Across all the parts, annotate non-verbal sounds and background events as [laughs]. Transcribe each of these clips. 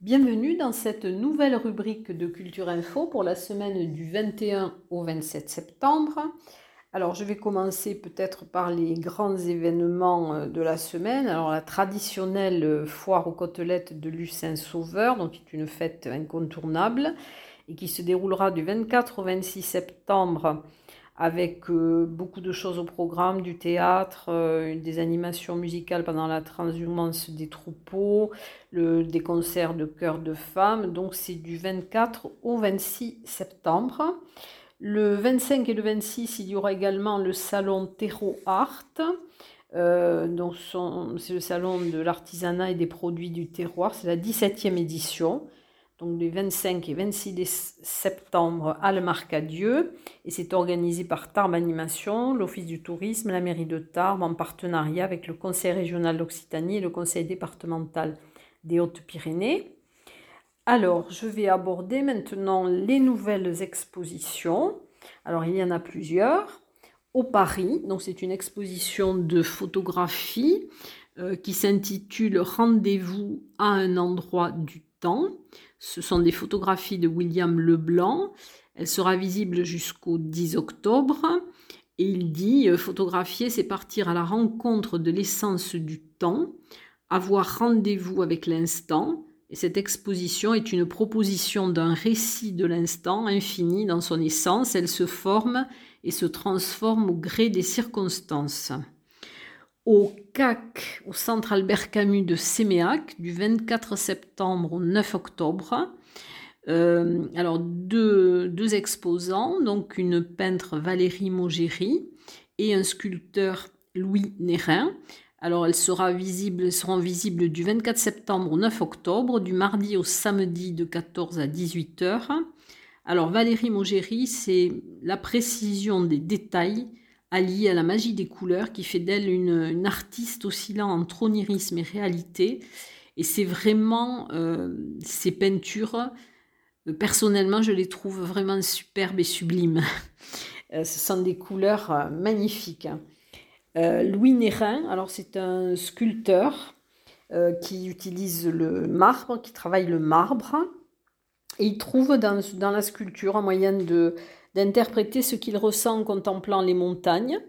Bienvenue dans cette nouvelle rubrique de Culture Info pour la semaine du 21 au 27 septembre. Alors je vais commencer peut-être par les grands événements euh, de la semaine. Alors la traditionnelle euh, foire aux côtelettes de Lucin Sauveur, donc qui est une fête incontournable et qui se déroulera du 24 au 26 septembre avec euh, beaucoup de choses au programme, du théâtre, des animations musicales pendant la transhumance des troupeaux, des concerts de chœurs de femmes. Donc c'est du 24 au 26 septembre. Le 25 et le 26, il y aura également le salon Terro Art. Euh, c'est le salon de l'artisanat et des produits du terroir. C'est la 17e édition. Donc les 25 et 26 septembre à le Marcadieu. Et c'est organisé par Tarbes Animation, l'Office du tourisme, la mairie de Tarbes en partenariat avec le Conseil régional d'Occitanie et le Conseil départemental des Hautes-Pyrénées. Alors, je vais aborder maintenant les nouvelles expositions. Alors, il y en a plusieurs. Au Paris, donc c'est une exposition de photographie euh, qui s'intitule Rendez-vous à un endroit du temps. Ce sont des photographies de William Leblanc. Elle sera visible jusqu'au 10 octobre. Et il dit euh, photographier, c'est partir à la rencontre de l'essence du temps, avoir rendez-vous avec l'instant, et cette exposition est une proposition d'un récit de l'instant infini dans son essence. Elle se forme et se transforme au gré des circonstances. Au CAC, au Centre Albert Camus de Séméac, du 24 septembre au 9 octobre, euh, alors deux, exposants, donc une peintre Valérie Mogéry et un sculpteur Louis Nérin. Alors, elles, seront visibles du 24 septembre au 9 octobre, du mardi au samedi de 14 à 18 heures. Alors, Valérie Mogéry, c'est la précision des détails alliée à la magie des couleurs qui fait d'elle une, artiste oscillant entre onirisme et réalité. Et c'est vraiment euh, ces peintures, euh, personnellement, je les trouve vraiment superbes et sublimes. [laughs] Euh, ce sont des couleurs magnifiques. Louis Nérin, alors c'est un sculpteur qui utilise le marbre, qui travaille le marbre, et il trouve dans, la sculpture un moyen d'interpréter ce qu'il ressent en contemplant les montagnes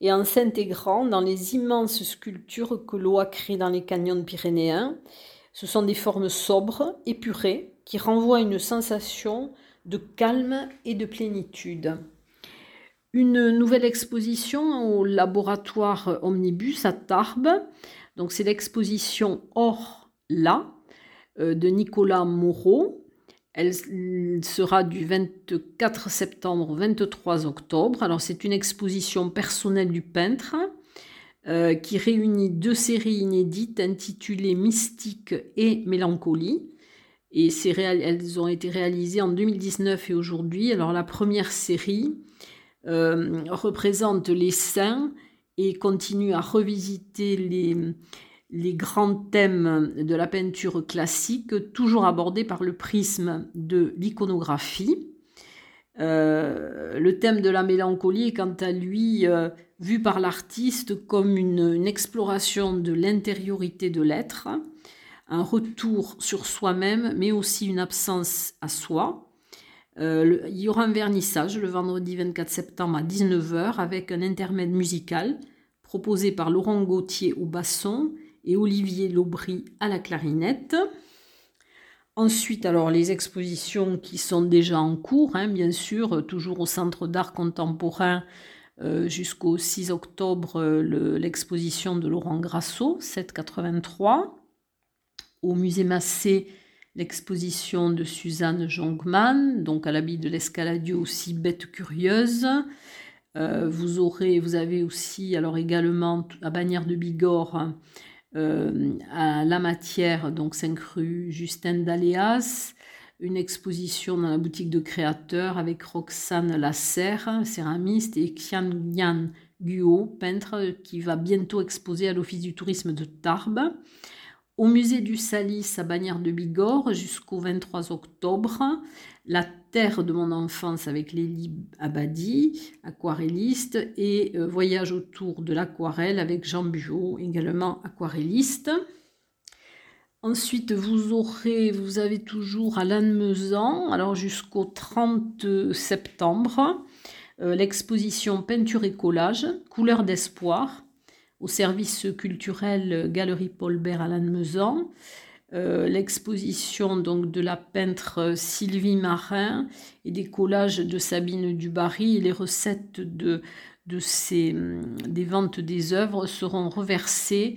et en s'intégrant dans les immenses sculptures que l'eau a créées dans les canyons pyrénéens. Ce sont des formes sobres, épurées, qui renvoient une sensation de calme et de plénitude une nouvelle exposition au laboratoire Omnibus à Tarbes. Donc c'est l'exposition Or là euh, de Nicolas Moreau. Elle sera du 24 septembre au 23 octobre. Alors c'est une exposition personnelle du peintre euh, qui réunit deux séries inédites intitulées Mystique et Mélancolie. Et elles ont été réalisées en 2019 et aujourd'hui. Alors la première série euh, représente les saints et continue à revisiter les, les grands thèmes de la peinture classique, toujours abordés par le prisme de l'iconographie. Euh, le thème de la mélancolie est quant à lui euh, vu par l'artiste comme une, exploration de l'intériorité de l'être, un retour sur soi-même, mais aussi une absence à soi. Euh, il y aura un vernissage le vendredi 24 septembre à 19h avec un intermède musical proposé par Laurent Gauthier au basson et Olivier Laubry à la clarinette. Ensuite, alors les expositions qui sont déjà en cours, hein, bien sûr, toujours au Centre d'art contemporain euh, jusqu'au 6 octobre, l'exposition de Laurent Grasso, 783. Au musée Massé, l'exposition de Suzanne Jongman, donc à l'habit de l'escaladieu aussi bête curieuse. Euh, vous, aurez, vous avez aussi alors également à Bagnères de Bigorre euh, à La Matière, donc 5 rue Justin d'Aléas, une exposition dans la boutique de créateurs avec Roxane Lasserre, céramiste, et Xian Yan Guo, peintre, qui va bientôt exposer à l'Office du tourisme de Tarbes. Au musée du Salis à Bagnères de Bigorre jusqu'au 23 octobre. La terre de mon enfance avec Lélie Abadi, aquarelliste, et euh, Voyage autour de l'aquarelle avec Jean Buot, également aquarelliste. Ensuite, vous aurez, vous avez toujours à Lannemezan, alors jusqu'au 30 septembre, euh, l'exposition Peinture et collage, Couleur d'espoir, au service culturel Galerie Paul Bert à Lannemezan. Euh, l'exposition donc de la peintre Sylvie Marin et des collages de Sabine Dubarry et les recettes de, de ces, des ventes des œuvres seront reversées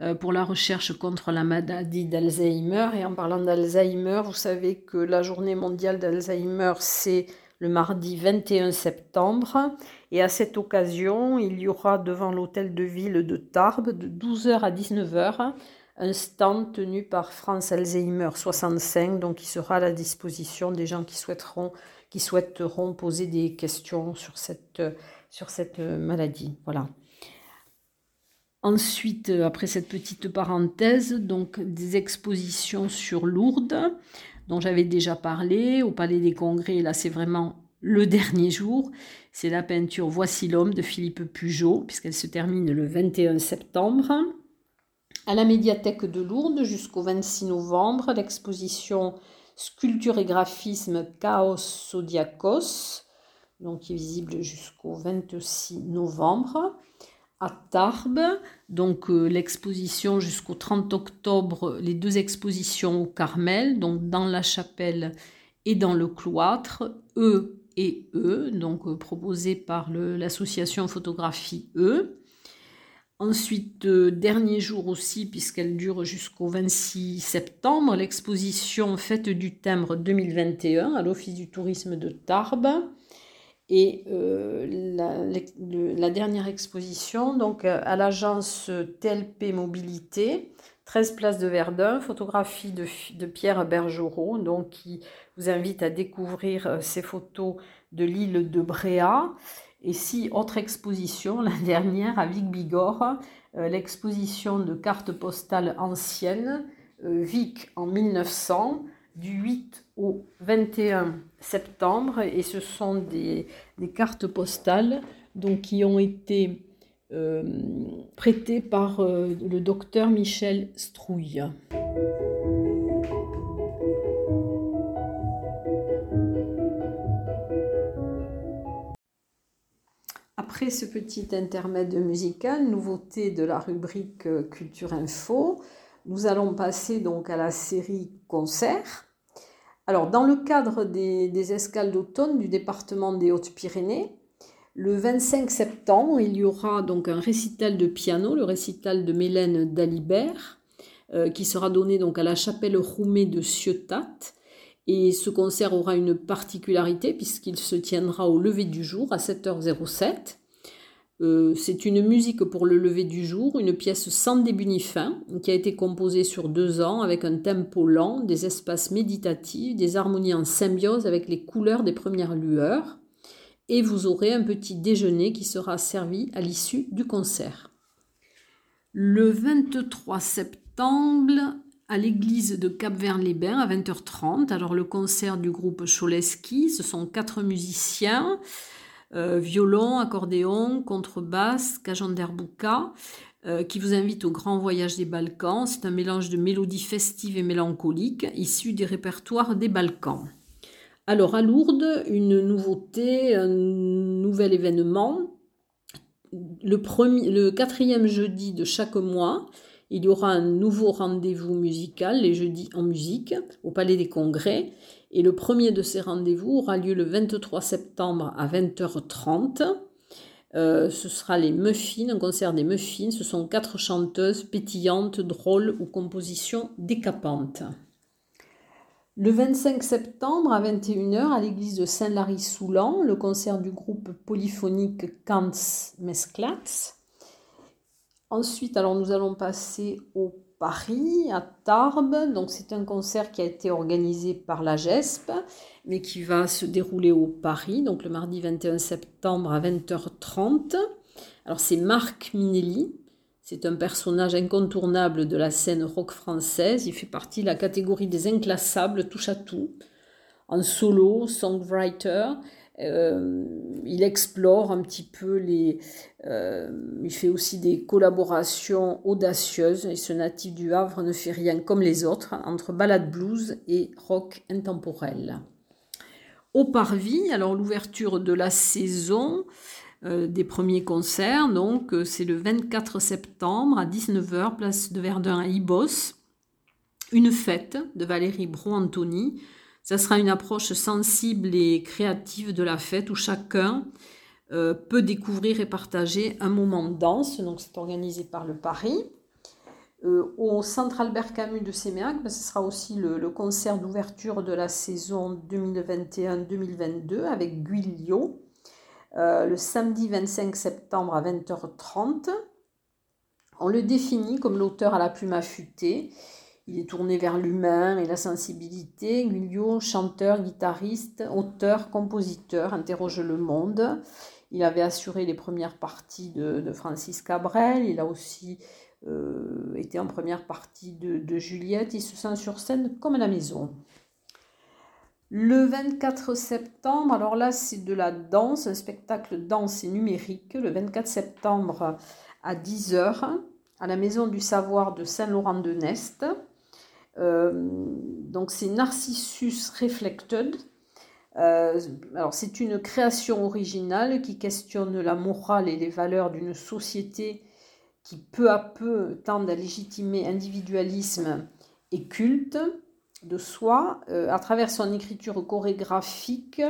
euh, pour la recherche contre la maladie d'Alzheimer. Et en parlant d'Alzheimer, vous savez que la journée mondiale d'Alzheimer, c'est le mardi 21 septembre. Et à cette occasion, il y aura devant l'hôtel de ville de Tarbes de 12h à 19h un stand tenu par France Alzheimer 65, donc qui sera à la disposition des gens qui souhaiteront, poser des questions sur cette, sur cette maladie. Voilà. Ensuite, après cette petite parenthèse, donc des expositions sur Lourdes, dont j'avais déjà parlé, au Palais des Congrès, là c'est vraiment le dernier jour. C'est la peinture Voici l'homme de Philippe Pugeot, puisqu'elle se termine le 21 septembre. À la médiathèque de Lourdes jusqu'au 26 novembre, l'exposition Sculpture et graphisme Chaos Zodiacos, donc qui est visible jusqu'au 26 novembre. À Tarbes, donc euh, l'exposition jusqu'au 30 octobre, les deux expositions au Carmel, donc dans la chapelle et dans le cloître, E et E, donc euh, proposées par l'association Photographie E. Ensuite, euh, dernier jour aussi, puisqu'elle dure jusqu'au 26 septembre, l'exposition Fête du Timbre 2021 à l'Office du tourisme de Tarbes. Et euh, la, dernière exposition, donc à l'agence TLP Mobilité, 13 places de Verdun, photographie de, Pierre Bergerot, donc qui vous invite à découvrir ces photos de l'île de Bréa. Et si, autre exposition, [laughs] la dernière à Vic Bigorre, euh, l'exposition de cartes postales anciennes, euh, Vic en 1900, du 8 au 21 septembre. Et ce sont des, cartes postales qui ont été euh, prêtées par le docteur Michel Strouille. Après ce petit intermède musical, nouveauté de la rubrique euh, Culture Info, nous allons passer donc à la série Concert. Alors, dans le cadre des, escales d'automne du département des Hautes-Pyrénées, le 25 septembre, il y aura donc un récital de piano, le récital de Mélène Dalibert, euh, qui sera donné donc à la chapelle Roumée de Ciotat. Et ce concert aura une particularité puisqu'il se tiendra au lever du jour à 7h07. Euh, c'est une musique pour le lever du jour, une pièce sans début ni fin, qui a été composée sur deux ans avec un tempo lent, des espaces méditatifs, des harmonies en symbiose avec les couleurs des premières lueurs. Et vous aurez un petit déjeuner qui sera servi à l'issue du concert. Le 23 septembre, à l'église de Cap-Vert-les-Bains à 20h30, alors le concert du groupe Choleski, ce sont quatre musiciens. Euh, violon, accordéon, contrebasse, cajanderbouka, euh, qui vous invite au Grand Voyage des Balkans. C'est un mélange de mélodies festives et mélancoliques issues des répertoires des Balkans. Alors à Lourdes, une nouveauté, un nouvel événement. Le quatrième jeudi de chaque mois, il y aura un nouveau rendez-vous musical, les jeudis en musique, au Palais des Congrès. Et le premier de ces rendez-vous aura lieu le 23 septembre à 20h30. Euh, ce sera les Muffins, un concert des Muffins. Ce sont quatre chanteuses pétillantes, drôles ou compositions décapantes. Le 25 septembre à 21h à l'église de Saint-Lary-Soulan, le concert du groupe polyphonique Kants Mesclats. Ensuite, alors nous allons passer au Paris, à Tarbes. Donc c'est un concert qui a été organisé par la GESP, mais qui va se dérouler au Paris, donc le mardi 21 septembre à 20h30. Alors c'est Marc Minelli, C'est un personnage incontournable de la scène rock française. Il fait partie de la catégorie des inclassables, touche à tout. En solo, songwriter, euh, il explore un petit peu les. Euh, il fait aussi des collaborations audacieuses. Et ce natif du Havre ne fait rien comme les autres entre ballade blues et rock intemporel. Au Parvis, alors l'ouverture de la saison euh, des premiers concerts, donc c'est le 24 septembre à 19h, place de Verdun à Ibos. Une fête de Valérie Bro-Antoni ça sera une approche sensible et créative de la fête où chacun euh, peut découvrir et partager un moment de danse. Donc c'est organisé par le Paris. Euh, au Centre Albert Camus de Séméac, ben, ce sera aussi le, concert d'ouverture de la saison 2021-2022 avec Guilio, euh, le samedi 25 septembre à 20h30. On le définit comme l'auteur à la plume affûtée il est tourné vers l'humain et la sensibilité. Guillaume, chanteur, guitariste, auteur, compositeur, interroge le monde. Il avait assuré les premières parties de, Francis Cabrel. Il a aussi euh, été en première partie de, Juliette. Il se sent sur scène comme à la maison. Le 24 septembre, alors là c'est de la danse, un spectacle danse et numérique. Le 24 septembre à 10h à la Maison du Savoir de Saint-Laurent-de-Nest. Euh, donc c'est Narcissus Reflected. Euh, alors c'est une création originale qui questionne la morale et les valeurs d'une société qui peu à peu tend à légitimer individualisme et culte de soi euh, à travers son écriture chorégraphique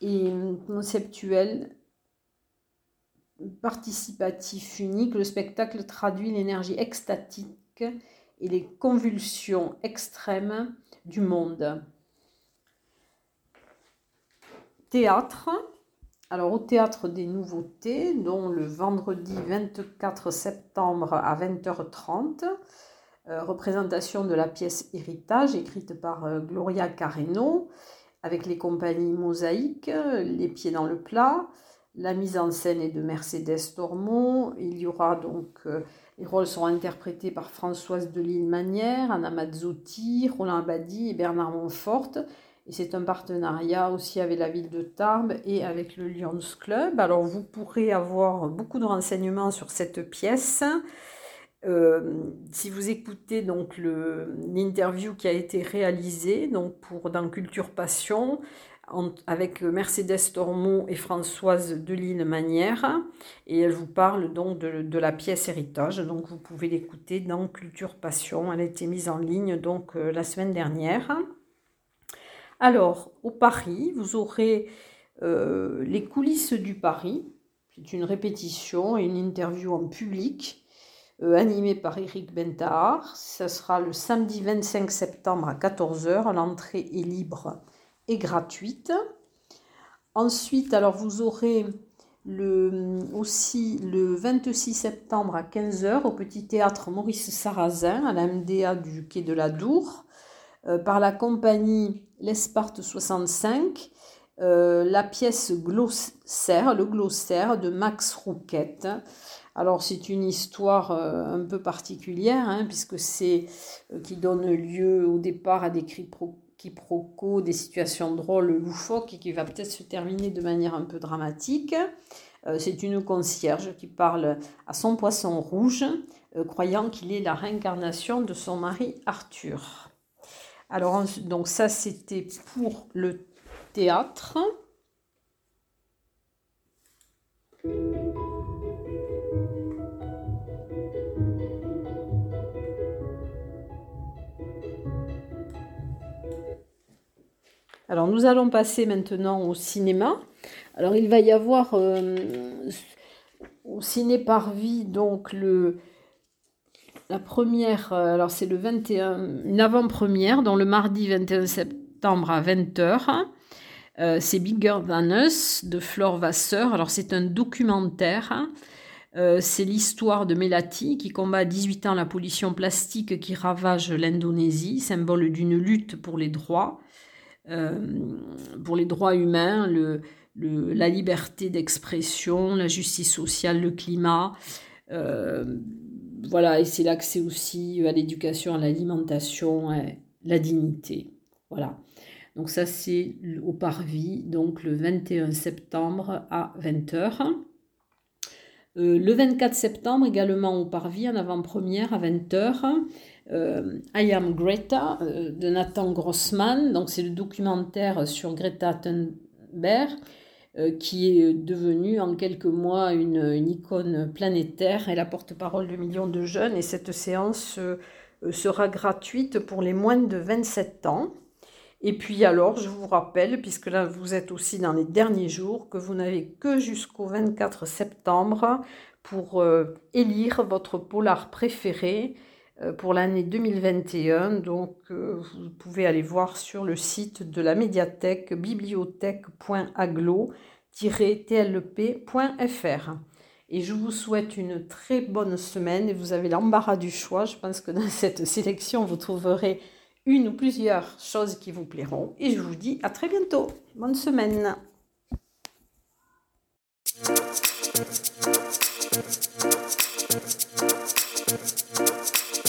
et conceptuelle participatif unique, le spectacle traduit l'énergie extatique et les convulsions extrêmes du monde. Théâtre. Alors au théâtre des nouveautés, dont le vendredi 24 septembre à 20h30, euh, représentation de la pièce Héritage écrite par euh, Gloria Carreno avec les compagnies Mosaïque, Les Pieds dans le plat. La mise en scène est de Mercedes Tormont. Il y aura donc euh, les rôles seront interprétés par Françoise Delisle-Manière, Anna Mazzotti, Roland Abadi et Bernard Montfort. Et c'est un partenariat aussi avec la ville de Tarbes et avec le Lions Club. Alors vous pourrez avoir beaucoup de renseignements sur cette pièce. Euh, si vous écoutez donc l'interview qui a été réalisée donc pour dans Culture Passion, avec Mercedes Tormont et Françoise Delisle-Manière. Et elle vous parle donc de, la pièce Héritage. Donc vous pouvez l'écouter dans Culture Passion. Elle a été mise en ligne donc euh, la semaine dernière. Alors, au Paris, vous aurez euh, les coulisses du Paris. C'est une répétition et une interview en public euh, animée par Eric Bentard. Ça sera le samedi 25 septembre à 14h. L'entrée est libre est gratuite. Ensuite, alors vous aurez le, aussi le 26 septembre à 15h au Petit Théâtre Maurice Sarrazin à la MDA du Quai de la Dour euh, par la compagnie L'Esparte 65 euh, la pièce Glossaire, le Glossaire de Max Rouquette. Alors c'est une histoire euh, un peu particulière hein, puisque c'est qui donne lieu au départ à des quiproquos, des situations drôles, loufoques et qui va peut-être se terminer de manière un peu dramatique. Euh, c'est une concierge qui parle à son poisson rouge, euh, croyant qu'il est la réincarnation de son mari Arthur. Alors, donc ça, c'était pour le théâtre. Alors nous allons passer maintenant au cinéma. Alors il va y avoir euh, au ciné Parvis donc le la première euh, alors c'est le 21 une avant-première dans le mardi 21 septembre à 20h. Euh, c'est Bigger Than Us de Flore Vasseur. Alors c'est un documentaire. c'est l'histoire de Melati qui combat à 18 ans la pollution plastique qui ravage l'Indonésie, symbole d'une lutte pour les droits. Euh, pour les droits humains, la liberté d'expression, la justice sociale, le climat. voilà, et c'est l'accès aussi à l'éducation, à l'alimentation, la dignité. Voilà. Donc ça, c'est au Parvis, donc le 21 septembre à 20h. Euh, le 24 septembre, également au Parvis, en avant-première à 20h, euh, I Am Greta euh, de Nathan Grossman. Donc c'est le documentaire sur Greta Thunberg qui est devenu en quelques mois une, une, icône planétaire et la porte-parole de millions de jeunes. Et cette séance sera gratuite pour les moins de 27 ans. Et puis alors, je vous rappelle, puisque là vous êtes aussi dans les derniers jours, que vous n'avez que jusqu'au 24 septembre pour euh, élire votre polar préféré euh, pour l'année 2021. Donc euh, vous pouvez aller voir sur le site de la médiathèque bibliothèque.aglo-tlp.fr. Et je vous souhaite une très bonne semaine et vous avez l'embarras du choix. Je pense que dans [laughs] cette sélection, vous trouverez une ou plusieurs choses qui vous plairont. Et je vous dis à très bientôt. Bonne semaine.